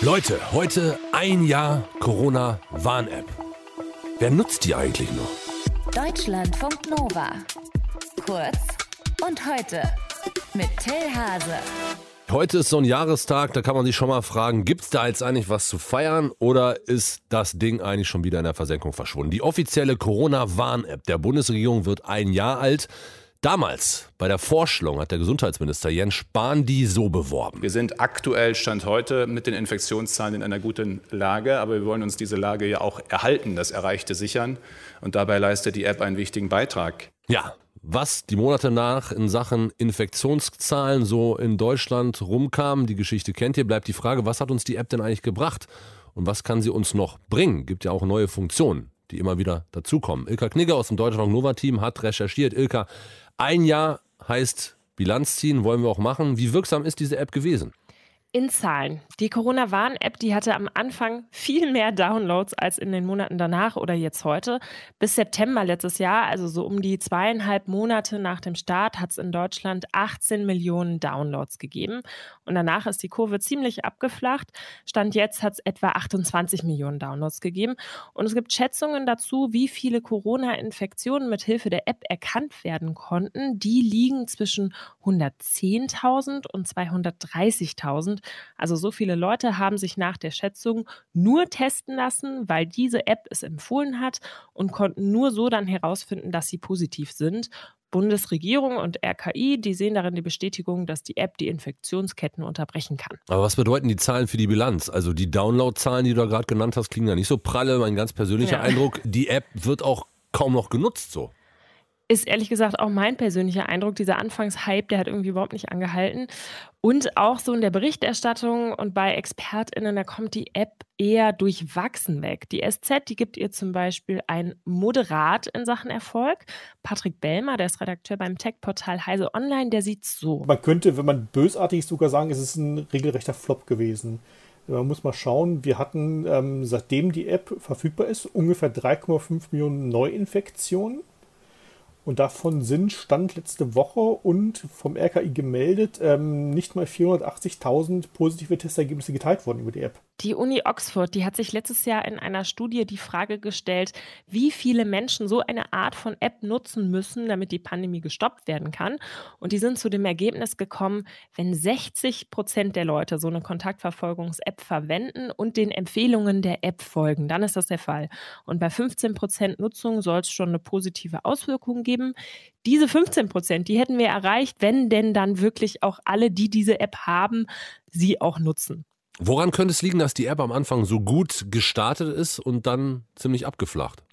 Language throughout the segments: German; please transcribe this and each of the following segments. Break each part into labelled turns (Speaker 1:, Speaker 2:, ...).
Speaker 1: Leute, heute ein Jahr Corona-Warn-App. Wer nutzt die eigentlich noch?
Speaker 2: Deutschlandfunk Nova. Kurz und heute mit Till Hase.
Speaker 1: Heute ist so ein Jahrestag, da kann man sich schon mal fragen, gibt es da jetzt eigentlich was zu feiern oder ist das Ding eigentlich schon wieder in der Versenkung verschwunden? Die offizielle Corona-Warn-App der Bundesregierung wird ein Jahr alt. Damals bei der Vorstellung hat der Gesundheitsminister Jens Spahn die so beworben.
Speaker 3: Wir sind aktuell Stand heute mit den Infektionszahlen in einer guten Lage, aber wir wollen uns diese Lage ja auch erhalten, das Erreichte sichern. Und dabei leistet die App einen wichtigen Beitrag.
Speaker 1: Ja, was die Monate nach in Sachen Infektionszahlen so in Deutschland rumkam, die Geschichte kennt ihr, bleibt die Frage, was hat uns die App denn eigentlich gebracht? Und was kann sie uns noch bringen? Gibt ja auch neue Funktionen, die immer wieder dazukommen. Ilka Knigge aus dem Deutschland Nova Team hat recherchiert. Ilka, ein Jahr heißt Bilanz ziehen, wollen wir auch machen. Wie wirksam ist diese App gewesen?
Speaker 4: In Zahlen. Die Corona-Warn-App, die hatte am Anfang viel mehr Downloads als in den Monaten danach oder jetzt heute. Bis September letztes Jahr, also so um die zweieinhalb Monate nach dem Start, hat es in Deutschland 18 Millionen Downloads gegeben. Und danach ist die Kurve ziemlich abgeflacht. Stand jetzt hat es etwa 28 Millionen Downloads gegeben. Und es gibt Schätzungen dazu, wie viele Corona-Infektionen mit Hilfe der App erkannt werden konnten. Die liegen zwischen 110.000 und 230.000. Also so viele Leute haben sich nach der Schätzung nur testen lassen, weil diese App es empfohlen hat und konnten nur so dann herausfinden, dass sie positiv sind. Bundesregierung und RKI, die sehen darin die Bestätigung, dass die App die Infektionsketten unterbrechen kann.
Speaker 1: Aber was bedeuten die Zahlen für die Bilanz? Also die Downloadzahlen, die du da gerade genannt hast, klingen ja nicht so pralle. Mein ganz persönlicher ja. Eindruck, die App wird auch kaum noch genutzt so
Speaker 4: ist ehrlich gesagt auch mein persönlicher Eindruck. Dieser Anfangshype, der hat irgendwie überhaupt nicht angehalten. Und auch so in der Berichterstattung und bei ExpertInnen, da kommt die App eher durchwachsen weg. Die SZ, die gibt ihr zum Beispiel ein Moderat in Sachen Erfolg. Patrick Bellmer, der ist Redakteur beim Tech-Portal Heise Online, der sieht so.
Speaker 5: Man könnte, wenn man bösartig sogar sagen, es ist ein regelrechter Flop gewesen. Man muss mal schauen, wir hatten, ähm, seitdem die App verfügbar ist, ungefähr 3,5 Millionen Neuinfektionen. Und davon sind Stand letzte Woche und vom RKI gemeldet ähm, nicht mal 480.000 positive Testergebnisse geteilt worden über die App.
Speaker 4: Die Uni Oxford, die hat sich letztes Jahr in einer Studie die Frage gestellt, wie viele Menschen so eine Art von App nutzen müssen, damit die Pandemie gestoppt werden kann. Und die sind zu dem Ergebnis gekommen, wenn 60 Prozent der Leute so eine Kontaktverfolgungs-App verwenden und den Empfehlungen der App folgen, dann ist das der Fall. Und bei 15 Prozent Nutzung soll es schon eine positive Auswirkung geben. Diese 15 Prozent, die hätten wir erreicht, wenn denn dann wirklich auch alle, die diese App haben, sie auch nutzen.
Speaker 1: Woran könnte es liegen, dass die App am Anfang so gut gestartet ist und dann ziemlich abgeflacht?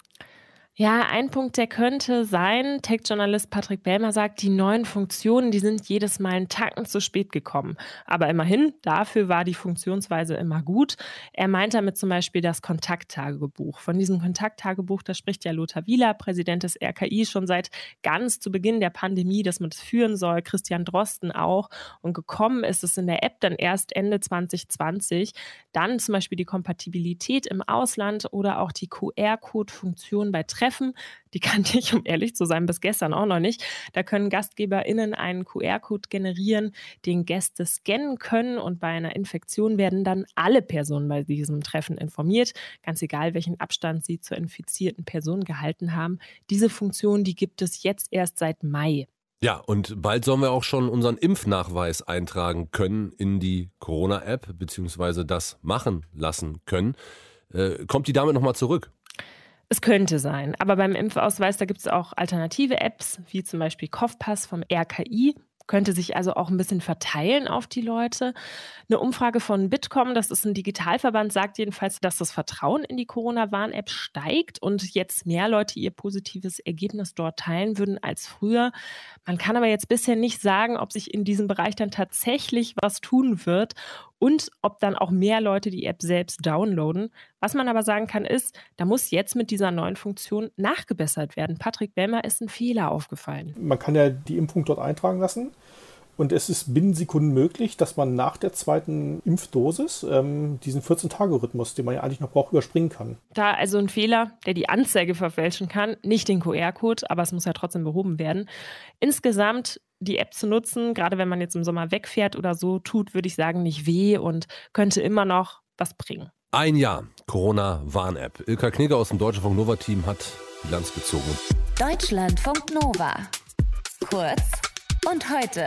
Speaker 4: Ja, ein Punkt, der könnte sein, Tech-Journalist Patrick Bellmer sagt, die neuen Funktionen, die sind jedes Mal einen Tacken zu spät gekommen. Aber immerhin, dafür war die Funktionsweise immer gut. Er meint damit zum Beispiel das Kontakttagebuch. Von diesem Kontakttagebuch, da spricht ja Lothar Wieler, Präsident des RKI, schon seit ganz zu Beginn der Pandemie, dass man das führen soll. Christian Drosten auch. Und gekommen ist es in der App dann erst Ende 2020. Dann zum Beispiel die Kompatibilität im Ausland oder auch die QR-Code-Funktion bei Treffen Treffen. Die kannte ich, um ehrlich zu sein, bis gestern auch noch nicht. Da können GastgeberInnen einen QR-Code generieren, den Gäste scannen können und bei einer Infektion werden dann alle Personen bei diesem Treffen informiert, ganz egal, welchen Abstand sie zur infizierten Person gehalten haben. Diese Funktion, die gibt es jetzt erst seit Mai.
Speaker 1: Ja, und bald sollen wir auch schon unseren Impfnachweis eintragen können in die Corona-App, beziehungsweise das machen lassen können. Äh, kommt die damit nochmal zurück?
Speaker 4: Es könnte sein, aber beim Impfausweis, da gibt es auch alternative Apps, wie zum Beispiel Kopfpass vom RKI könnte sich also auch ein bisschen verteilen auf die Leute. Eine Umfrage von Bitkom, das ist ein Digitalverband, sagt jedenfalls, dass das Vertrauen in die Corona-Warn-App steigt und jetzt mehr Leute ihr positives Ergebnis dort teilen würden als früher. Man kann aber jetzt bisher nicht sagen, ob sich in diesem Bereich dann tatsächlich was tun wird und ob dann auch mehr Leute die App selbst downloaden. Was man aber sagen kann, ist, da muss jetzt mit dieser neuen Funktion nachgebessert werden. Patrick Bellmer ist ein Fehler aufgefallen.
Speaker 5: Man kann ja die Impfung dort eintragen lassen. Und es ist binnen Sekunden möglich, dass man nach der zweiten Impfdosis ähm, diesen 14-Tage-Rhythmus, den man ja eigentlich noch braucht, überspringen kann.
Speaker 4: Da also ein Fehler, der die Anzeige verfälschen kann, nicht den QR-Code, aber es muss ja trotzdem behoben werden. Insgesamt die App zu nutzen, gerade wenn man jetzt im Sommer wegfährt oder so, tut, würde ich sagen, nicht weh und könnte immer noch was bringen.
Speaker 1: Ein Jahr Corona-Warn-App. Ilka Knigge aus dem Deutschlandfunk Nova-Team hat Bilanz gezogen.
Speaker 2: Deutschlandfunk Nova. Kurz und heute.